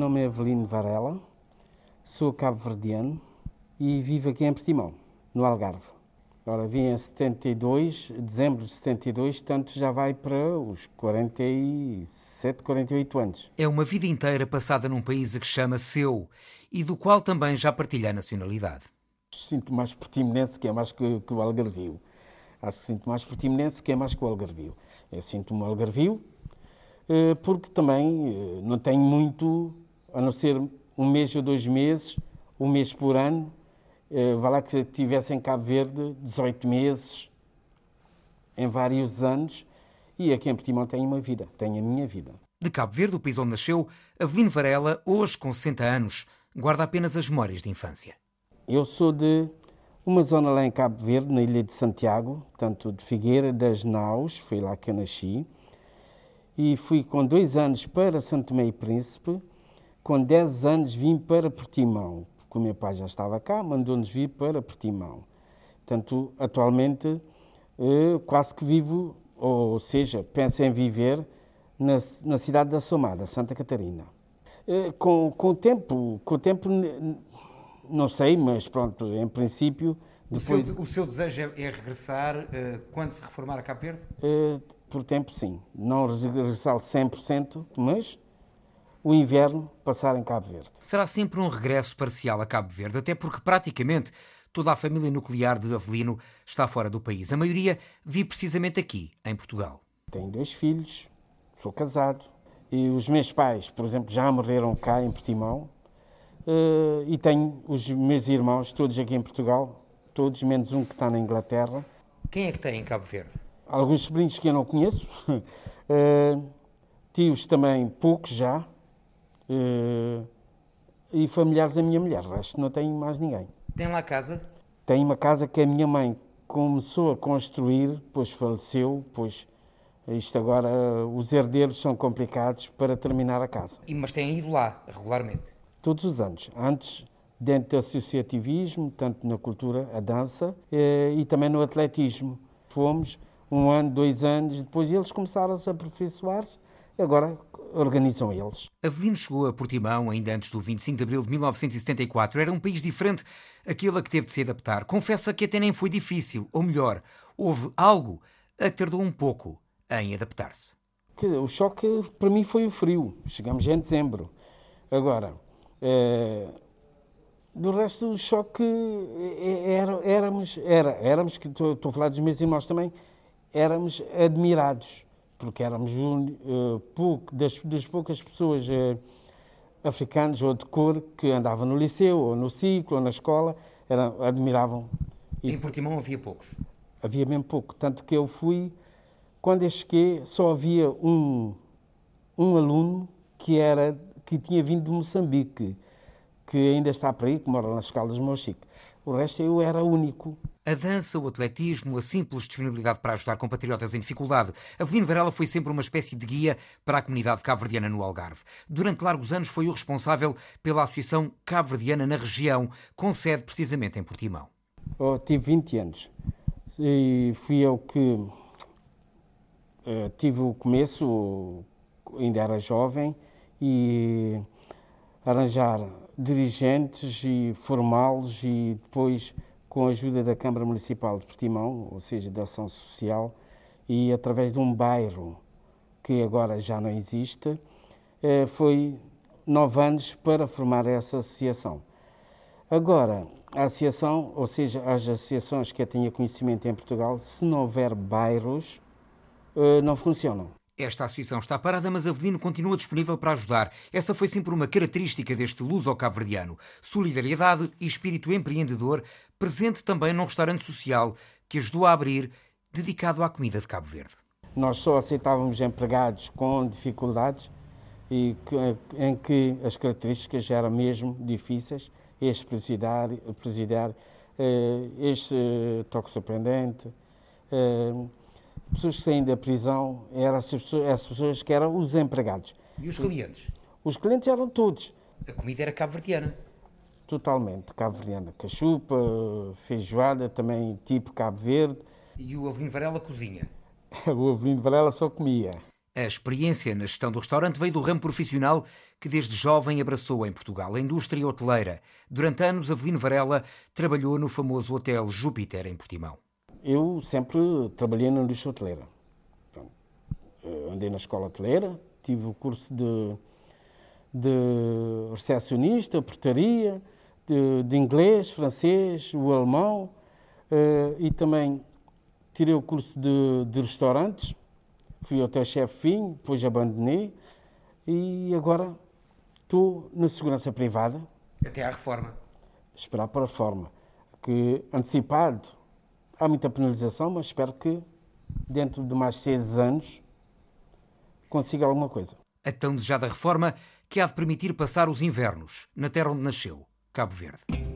nome é Avelino Varela, sou cabo-verdiano e vivo aqui em Portimão, no Algarve. Agora vim em 72, dezembro de 72, tanto já vai para os 47, 48 anos. É uma vida inteira passada num país a que chama seu e do qual também já partilha a nacionalidade. Sinto mais portimonense que é mais que, que o algarvio. Acho que sinto mais portimonense que é mais que o algarvio. Eu sinto-me algarvio eh, porque também eh, não tenho muito, a não ser um mês ou dois meses, um mês por ano, eh, vá lá que estivesse em Cabo Verde 18 meses, em vários anos, e aqui em Portimão tenho uma vida, tenho a minha vida. De Cabo Verde, o país onde nasceu, Avelino Varela, hoje com 60 anos, guarda apenas as memórias de infância. Eu sou de uma zona lá em Cabo Verde, na ilha de Santiago, tanto de Figueira das Naus, foi lá que eu nasci, e fui com dois anos para Santo e Príncipe, com dez anos vim para Portimão, porque o meu pai já estava cá, mandou-nos vir para Portimão. Portanto, atualmente, eh, quase que vivo, ou seja, penso em viver na, na cidade da Somada, Santa Catarina. Eh, com, com o tempo, com o tempo, não sei, mas pronto, em princípio... Depois... O, seu, o seu desejo é, é regressar uh, quando se reformar a Cabo Verde? Uh, por tempo, sim. Não regressar 100%, mas o inverno passar em Cabo Verde. Será sempre um regresso parcial a Cabo Verde, até porque praticamente toda a família nuclear de Avelino está fora do país. A maioria vive precisamente aqui, em Portugal. Tenho dois filhos, sou casado, e os meus pais, por exemplo, já morreram cá em Portimão, eh, e tenho os meus irmãos todos aqui em Portugal, todos menos um que está na Inglaterra. Quem é que tem em Cabo Verde? alguns sobrinhos que eu não conheço, uh, tios também poucos já, uh, e familiares da minha mulher. Resto não tenho mais ninguém. Tem lá casa? Tem uma casa que a minha mãe começou a construir, depois faleceu, pois isto agora, os herdeiros são complicados para terminar a casa. E, mas têm ido lá regularmente? Todos os anos. Antes, dentro do associativismo, tanto na cultura, a dança, eh, e também no atletismo. Fomos um ano, dois anos, depois eles começaram a se aperfeiçoar-se agora organizam eles. Avelino chegou a Portimão ainda antes do 25 de abril de 1974. Era um país diferente, aquele a que teve de se adaptar. Confessa que até nem foi difícil, ou melhor, houve algo a que tardou um pouco em adaptar-se. O choque para mim foi o frio. Chegamos em dezembro. Agora, é... do resto, o choque é, era, éramos, era, éramos, que estou a falar dos meus irmãos também, éramos admirados, porque éramos uh, pouco, das, das, poucas pessoas uh, africanas ou de cor que andavam no liceu, ou no ciclo, ou na escola, era, admiravam. E, em Portimão havia poucos? Havia mesmo pouco, tanto que eu fui, quando eu cheguei, só havia um, um aluno que, era, que tinha vindo de Moçambique, que ainda está para aí, que mora nas Caldas de Mochique. O resto eu era único. A dança, o atletismo, a simples disponibilidade para ajudar compatriotas em dificuldade. Avelino Varela foi sempre uma espécie de guia para a comunidade cabo-verdiana no Algarve. Durante largos anos foi o responsável pela Associação Cabo-Verdiana na região, com sede precisamente em Portimão. Oh, tive 20 anos e fui eu que uh, tive o começo, ainda era jovem, e arranjar dirigentes e formá-los e depois com a ajuda da Câmara Municipal de Portimão, ou seja, da Ação Social, e através de um bairro que agora já não existe, eh, foi nove anos para formar essa associação. Agora, a associação, ou seja, as associações que eu tenha conhecimento em Portugal, se não houver bairros, eh, não funcionam. Esta associação está parada, mas Avelino continua disponível para ajudar. Essa foi sempre uma característica deste luso-cabo-verdiano. Solidariedade e espírito empreendedor, presente também num restaurante social que ajudou a abrir, dedicado à comida de Cabo Verde. Nós só aceitávamos empregados com dificuldades e em que as características eram mesmo difíceis. Este presidiário, eh, este eh, toxopendente, eh, pessoas que saem da prisão eram pessoas, essas pessoas que eram os empregados. E os clientes? Os clientes eram todos. A comida era cabo-verdiana? Totalmente, cabo-verdiana. Cachupa, feijoada, também tipo Cabo Verde. E o Avelino Varela cozinha? o Avelino Varela só comia. A experiência na gestão do restaurante veio do ramo profissional que desde jovem abraçou em Portugal, a indústria hoteleira. Durante anos, Avelino Varela trabalhou no famoso Hotel Júpiter, em Portimão. Eu sempre trabalhei na indústria hoteleira. Eh, andei na escola hoteleira, tive o curso de, de recepcionista, portaria, de, de, inglês, francês, o alemão, uh, e também tirei o curso de, de restaurantes fui até chefe fim, depois abandonei e agora estou na segurança privada. Até à reforma. Esperar para a reforma. Que antecipado há muita penalização, mas espero que dentro de mais seis anos consiga alguma coisa. A tão desejada reforma que há de permitir passar os invernos na terra onde nasceu, Cabo Verde.